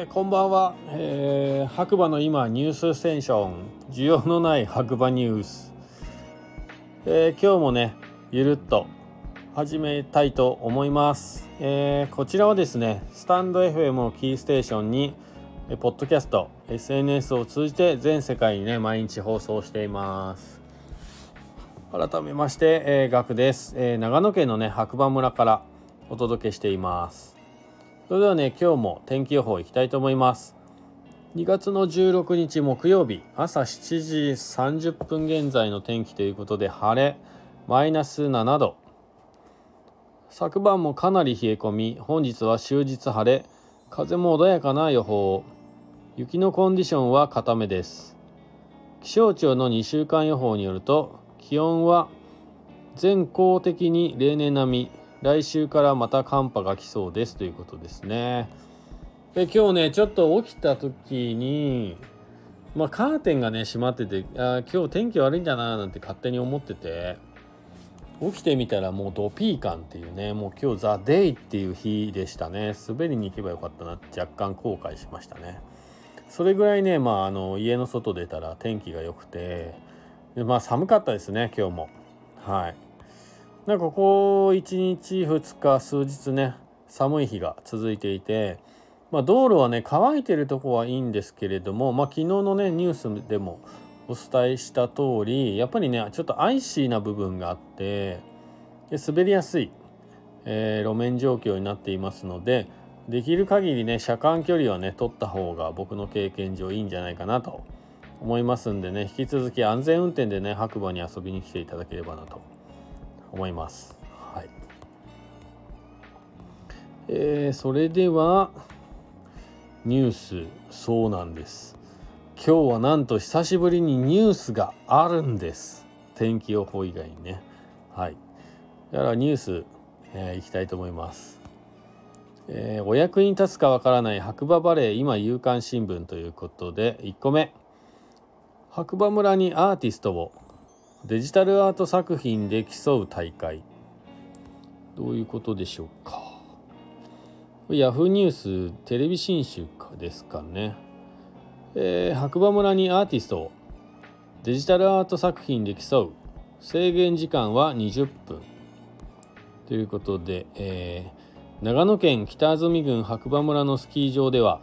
えー、こんばんは、えー、白馬の今ニュースステーション。需要のない白馬ニュース、えー、今日もねゆるっと始めたいと思います、え、こちらはですねスタンド FM をキーステーションにえポッドキャスト SNS を通じて全世界にね毎日放送しています。改めまして、えー、ガクです、え、長野県のね白馬村からお届けしています。それではね今日も天気予報いきたいと思います。2月の16日木曜日朝7時30分現在の天気ということで晴れマイナス7度。昨晩もかなり冷え込み本日は終日晴れ風も穏やかな予報。雪のコンディションは固めです。気象庁の2週間予報によると気温は全校的に例年並み。来週からまた寒波が来そうですということですね。で今日ねちょっと起きた時にまあカーテンがね閉まっててあ今日天気悪いんだななんて勝手に思ってて起きてみたらもうドピー感っていうねもう今日ザ・デイっていう日でしたね。滑りに行けばよかったなって若干後悔しましたね。それぐらいねまああの家の外出たら天気が良くてでまあ寒かったですね今日も。はい。なんかここ1日2日数日ね寒い日が続いていて、まあ、道路はね乾いてるとこはいいんですけれども、まあ、昨日のねニュースでもお伝えした通りやっぱりねちょっとアイシーな部分があってで滑りやすい、えー、路面状況になっていますのでできる限りね車間距離はね取った方が僕の経験上いいんじゃないかなと思いますんでね引き続き安全運転でね白馬に遊びに来ていただければなと思います。はい。えー、それではニュース。そうなんです。今日はなんと久しぶりにニュースがあるんです。天気予報以外にね。はい。だからニュース、えー、いきたいと思います。えー、お役に立つかわからない白馬バレー今夕刊新聞ということで1個目。白馬村にアーティストをデジタルアート作品で競う大会。どういうことでしょうか？ヤフーニューステレビ新集ですかね、えー、白馬村にアーティストをデジタルアート作品で競う。制限時間は20分。ということで、えー、長野県北安住郡白馬村のスキー場では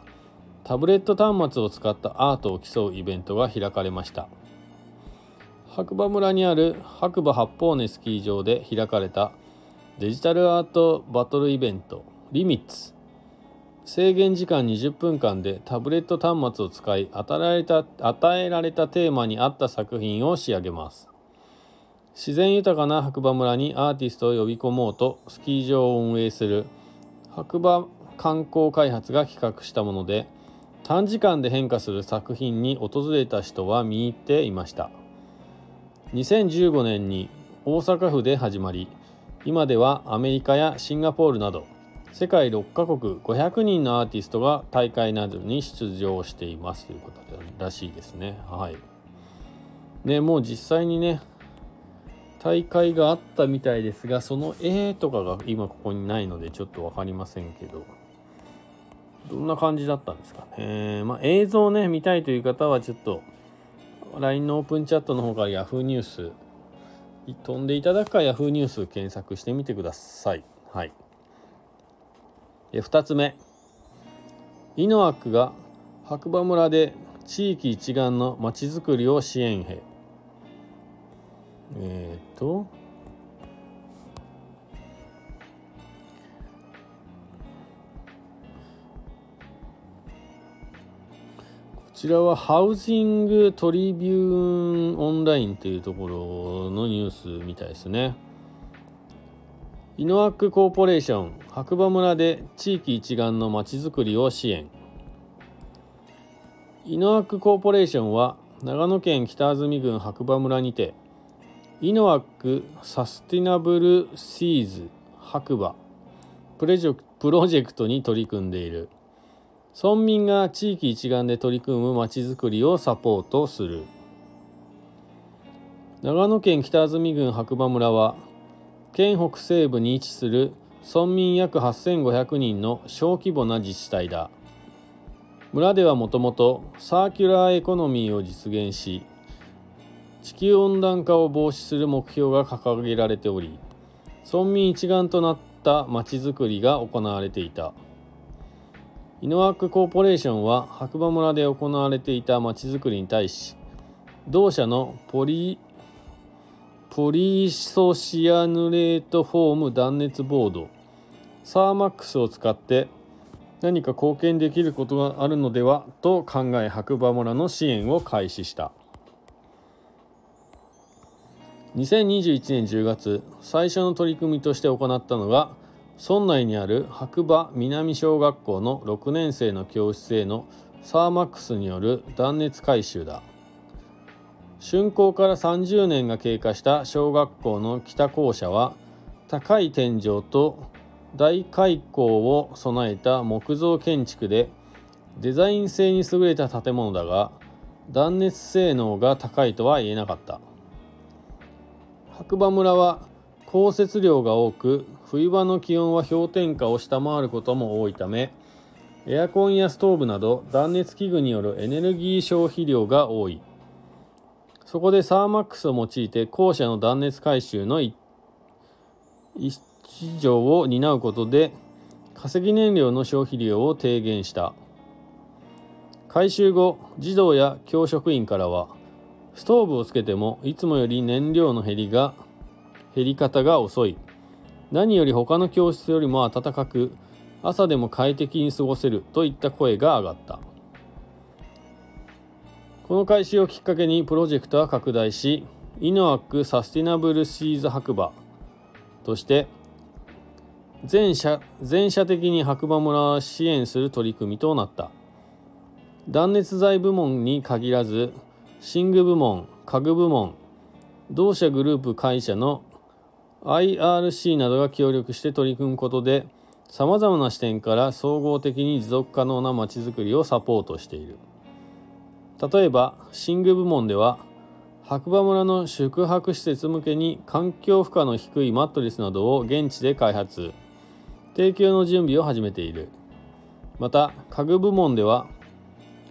タブレット端末を使ったアートを競うイベントが開かれました。白馬村にある白馬八方根スキー場で開かれたデジタルアートバトルイベントリミッツ。制限時間20分間でタブレット端末を使い与えられた与えられたテーマに合った作品を仕上げます。自然豊かな白馬村にアーティストを呼び込もうとスキー場を運営する白馬観光開発が企画したもので短時間で変化する作品に訪れた人は見入っていました。2015年に大阪府で始まり今ではアメリカやシンガポールなど世界6カ国500人のアーティストが大会などに出場していますということらしいですね。はい。ね、もう実際にね、大会があったみたいですが、その絵とかが今ここにないのでちょっと分かりませんけど、どんな感じだったんですかね。まあ映像ね、見たいという方はちょっと LINE のオープンチャットの方から Yahoo ニュース飛んでいただくか Yahoo ニュース検索してみてください。はい。え2つ目イノアックが白馬村で地域一丸のまちづくりを支援へえっ、とちらはハウジングトリビューンオンラインというところのニュースみたいですね。イノアックコーポレーション白馬村で地域一丸のまちづくりを支援。イノアックコーポレーションは長野県北安住郡白馬村にてイノアックサスティナブルシーズ白馬プロジェクトに取り組んでいる。村民が地域一丸で取り組むまちづくりをサポートする。長野県北安住郡白馬村は県北西部に位置する村民約8500人の小規模な自治体だ。村ではもともとサーキュラーエコノミーを実現し地球温暖化を防止する目標が掲げられており村民一丸となったまちづくりが行われていた。イノアックコーポレーションは白馬村で行われていたまちづくりに対し同社のポリ、ポリイソシアヌレートフォーム断熱ボードサーマックスを使って何か貢献できることがあるのではと考え白馬村の支援を開始した。2021年10月最初の取り組みとして行ったのが村内にある白馬南小学校の6年生の教室へのサーマックスによる断熱改修だ。竣工から30年が経過した小学校の北校舎は高い天井と大開口を備えた木造建築でデザイン性に優れた建物だが断熱性能が高いとは言えなかった。白馬村は降雪量が多く冬場の気温は氷点下を下回ることも多いためエアコンやストーブなど断熱器具によるエネルギー消費量が多い。そこでサーマックスを用いて校舎の断熱改修の一条を担うことで化石燃料の消費量を低減した。改修後児童や教職員からはストーブをつけてもいつもより燃料の減りが減り方が遅い。何より他の教室よりも暖かく朝でも快適に過ごせるといった声が上がった。この開始をきっかけにプロジェクトは拡大しイノアックサスティナブルシーズ白馬として全社全社的に白馬村を支援する取り組みとなった。断熱材部門に限らず寝具部門家具部門同社グループ会社の IRC などが協力して取り組むことでさまざまな視点から総合的に持続可能なまちづくりをサポートしている。例えば寝具部門では白馬村の宿泊施設向けに環境負荷の低いマットレスなどを現地で開発。提供の準備を始めている。また家具部門では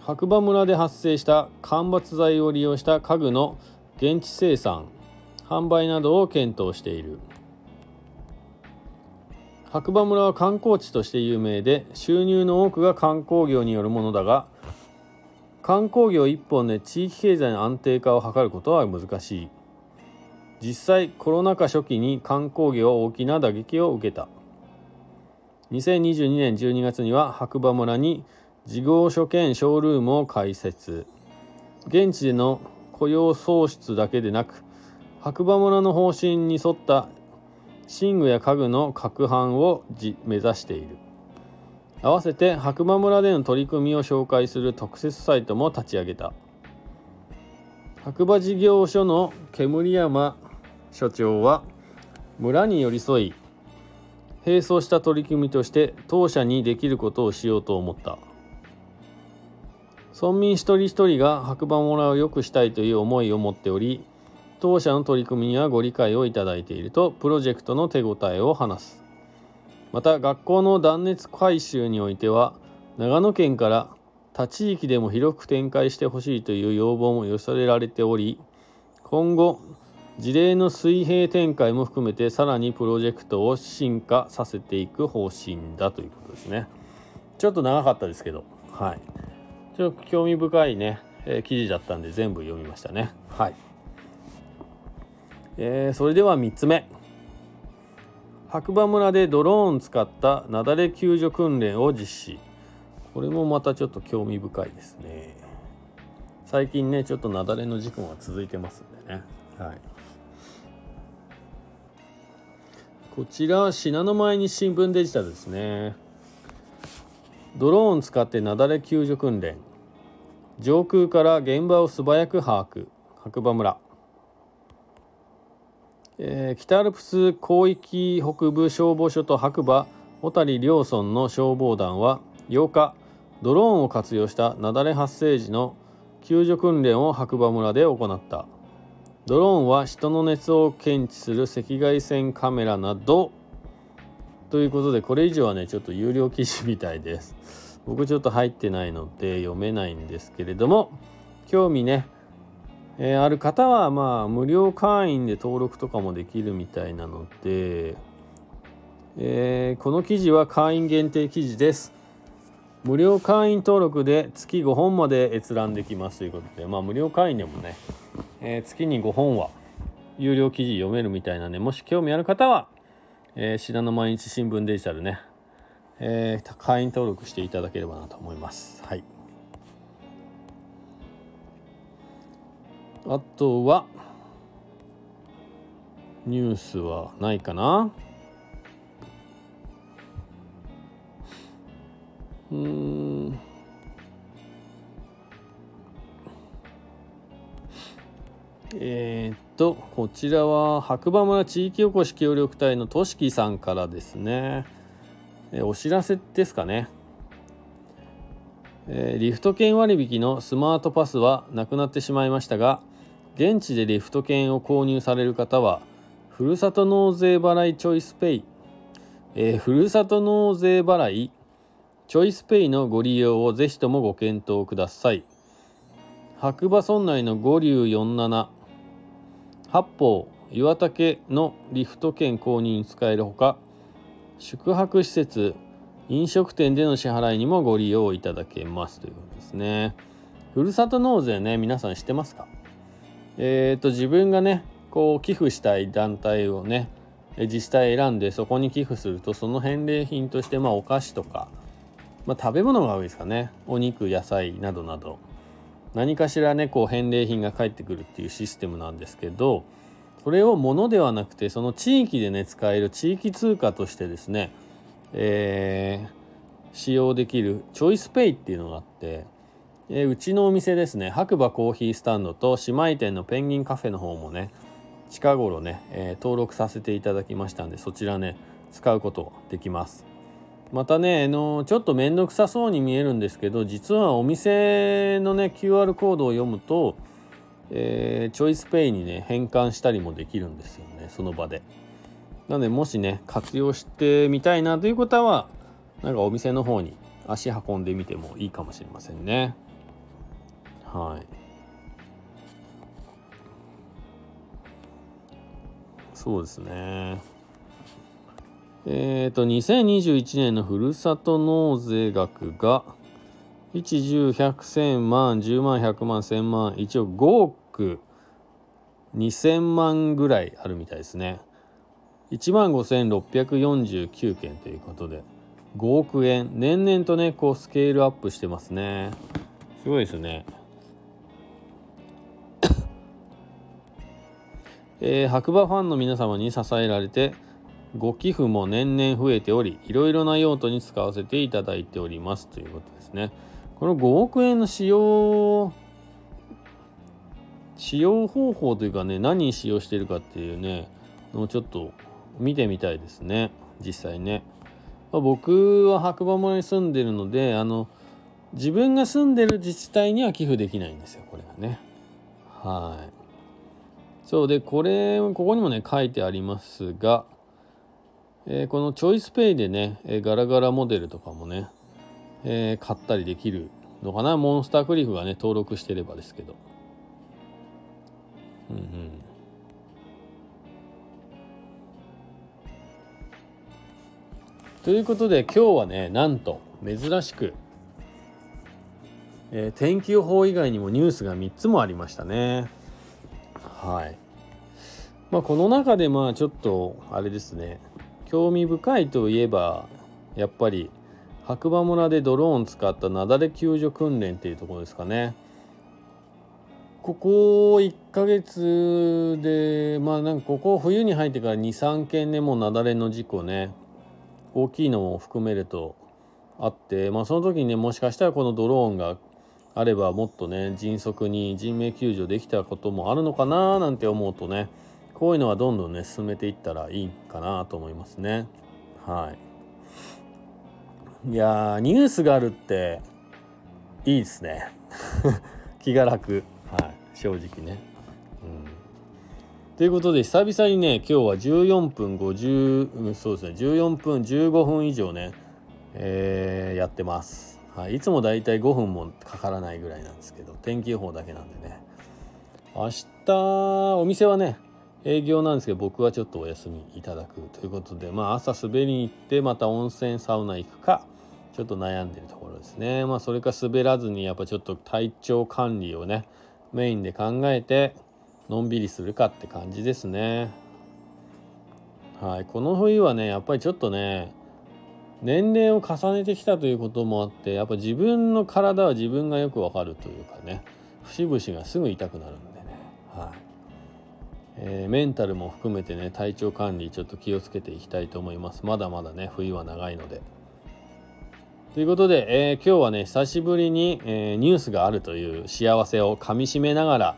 白馬村で発生した間伐材を利用した家具の現地生産。販売などを検討している。白馬村は観光地として有名で収入の多くが観光業によるものだが観光業一本で地域経済の安定化を図ることは難しい。実際コロナ禍初期に観光業は大きな打撃を受けた。2022年12月には白馬村に事業所兼ショールームを開設。現地での雇用創出だけでなく白馬村の方針に沿った寝具や家具の拡販を目指している。合わせて白馬村での取り組みを紹介する特設サイトも立ち上げた。白馬事業所の煙山所長は村に寄り添い並走した取り組みとして当社にできることをしようと思った。村民一人一人が白馬村を良くしたいという思いを持っており当社の取り組みにはご理解をいただいているとプロジェクトの手応えを話す。また学校の断熱改修においては長野県から他地域でも広く展開してほしいという要望も寄せられており今後事例の水平展開も含めてさらにプロジェクトを進化させていく方針だということですね。ちょっと長かったですけど。はい。ちょっと興味深いね、えー、記事だったんで全部読みましたね。はい。えー、それでは3つ目。白馬村でドローン使った雪崩救助訓練を実施。これもまたちょっと興味深いですね。最近ねちょっと雪崩の事故が続いてますんでね。はい。こちら信濃前に新聞デジタルですね。ドローン使って雪崩救助訓練。上空から現場を素早く把握。白馬村。えー、北アルプス広域北部消防署と白馬小谷両村の消防団は8日ドローンを活用した雪崩発生時の救助訓練を白馬村で行った。ドローンは人の熱を検知する赤外線カメラなど。ということでこれ以上はねちょっと有料記事みたいです。僕ちょっと入ってないので読めないんですけれども興味ね、えー、ある方はまあ無料会員で登録とかもできるみたいなので、えー、この記事は会員限定記事です無料会員登録で月5本まで閲覧できますということでまあ無料会員でもね、えー、月に5本は有料記事読めるみたいなんでもし興味ある方は、えー、信濃毎日新聞デジタルねえー、会員登録していただければなと思います。はい。あとは、ニュースはないかなうん。えー、っと、こちらは白馬村地域おこし協力隊のとしきさんからですね。えお知らせですかね、えー、リフト券割引のスマートパスはなくなってしまいましたが現地でリフト券を購入される方はふるさと納税払いチョイスペイ、えー、ふるさと納税払いチョイスペイのご利用をぜひともご検討ください。白馬村内の五竜47八方岩竹のリフト券購入に使えるほか宿泊施設飲食店での支払いにもご利用いただけますということですね。ふるさと納税ね皆さん知ってますか？えっ、ー、と自分がねこう寄付したい団体をね自治体選んでそこに寄付するとその返礼品としてまあお菓子とか、まあ、食べ物が多いですかね。お肉野菜などなど。何かしらねこう返礼品が返ってくるっていうシステムなんですけどそれを物ではなくてその地域でね使える地域通貨としてですね、えー、使用できるチョイスペイっていうのがあって、え、うちのお店ですね白馬コーヒースタンドと姉妹店のペンギンカフェの方もね近頃ね、えー、登録させていただきましたんでそちらね使うことできますまたねあのちょっと面倒くさそうに見えるんですけど実はお店のね QR コードを読むとえー、チョイスペイにね変換したりもできるんですよねその場で。なのでもしね活用してみたいなという方はなんかお店の方に足運んでみてもいいかもしれませんね。はい。そうですね。えっ、ー、と2021年のふるさと納税額が110100000万、10万、100万、1000万、一応5億2000万ぐらいあるみたいですね。1万5649件ということで、5億円。年々とね、こうスケールアップしてますね。すごいですね。えー、白馬ファンの皆様に支えられて、ご寄付も年々増えており、いろいろな用途に使わせていただいておりますということですね。この5億円の使用使用方法というかね何に使用してるかっていうねのをちょっと見てみたいですね。実際ね、まあ、僕は白馬村に住んでるのであの自分が住んでる自治体には寄付できないんですよこれがね。はい。そうでこれここにもね書いてありますが、えー、このチョイスペイでね、えー、ガラガラモデルとかもねえー、買ったりできるのかな。モンスタークリフがね登録してればですけど。うんうん。ということで今日はねなんと珍しく、えー、天気予報以外にもニュースが3つもありましたね。はいまあこの中でまあちょっとあれですね興味深いといえばやっぱり白馬村でドローン使った雪崩救助訓練っていうところですかね。ここ1ヶ月でまあなんかここ冬に入ってから23件ねもう雪崩の事故ね大きいのも含めるとあってまあその時にねもしかしたらこのドローンがあればもっとね迅速に人命救助できたこともあるのかななんて思うとねこういうのはどんどんね進めていったらいいかなと思いますね。はい。いやニュースがあるっていいですね。気が楽。はい。正直ね、うん、ということで久々にね今日は14分50、うん、そうですね。14分15分以上ね、えー、やってます。はい、いつもだいたい5分もかからないぐらいなんですけど天気予報だけなんでね。明日お店はね営業なんですけど僕はちょっとお休みいただくということでまあ朝滑りに行ってまた温泉サウナ行くかちょっと悩んでるところですね。まあそれか滑らずにやっぱちょっと体調管理をねメインで考えてのんびりするかって感じですね。はい。この冬はねやっぱりちょっとね年齢を重ねてきたということもあってやっぱ自分の体は自分がよくわかるというかね節々がすぐ痛くなるんでね。はい。えー、メンタルも含めてね体調管理ちょっと気をつけていきたいと思います。まだまだね冬は長いので。ということで、えー、今日はね久しぶりに、えー、ニュースがあるという幸せをかみしめながら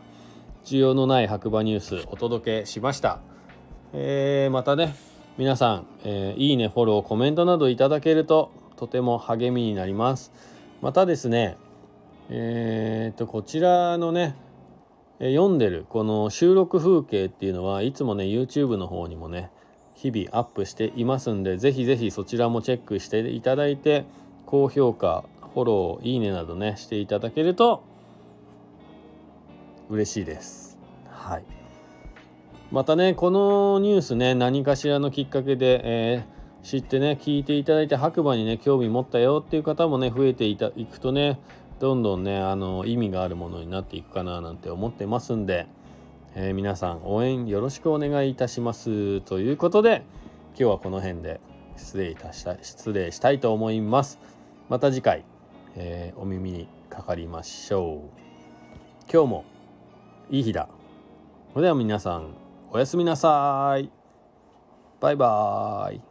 需要のない白馬ニュースお届けしました、えー、またね皆さん、えいいねフォローコメントなどいただけるととても励みになります。またですねえー、とこちらのね読んでるこの収録風景っていうのはいつもね YouTube の方にもね日々アップしていますんでぜひぜひそちらもチェックしていただいて高評価フォローいいねなどねしていただけると嬉しいです。はい。またねこのニュースね何かしらのきっかけで、えー、知ってね聞いていただいて白馬にね興味持ったよっていう方もね増えていたいくとねどんどんねあの意味があるものになっていくかななんて思ってますんで、えー、皆さん応援よろしくお願いいたします。ということで今日はこの辺で失礼いたした失礼したいと思います。また次回、えー、お耳にかかりましょう。今日もいい日だ。それでは皆さんおやすみなさい。バイバーイ。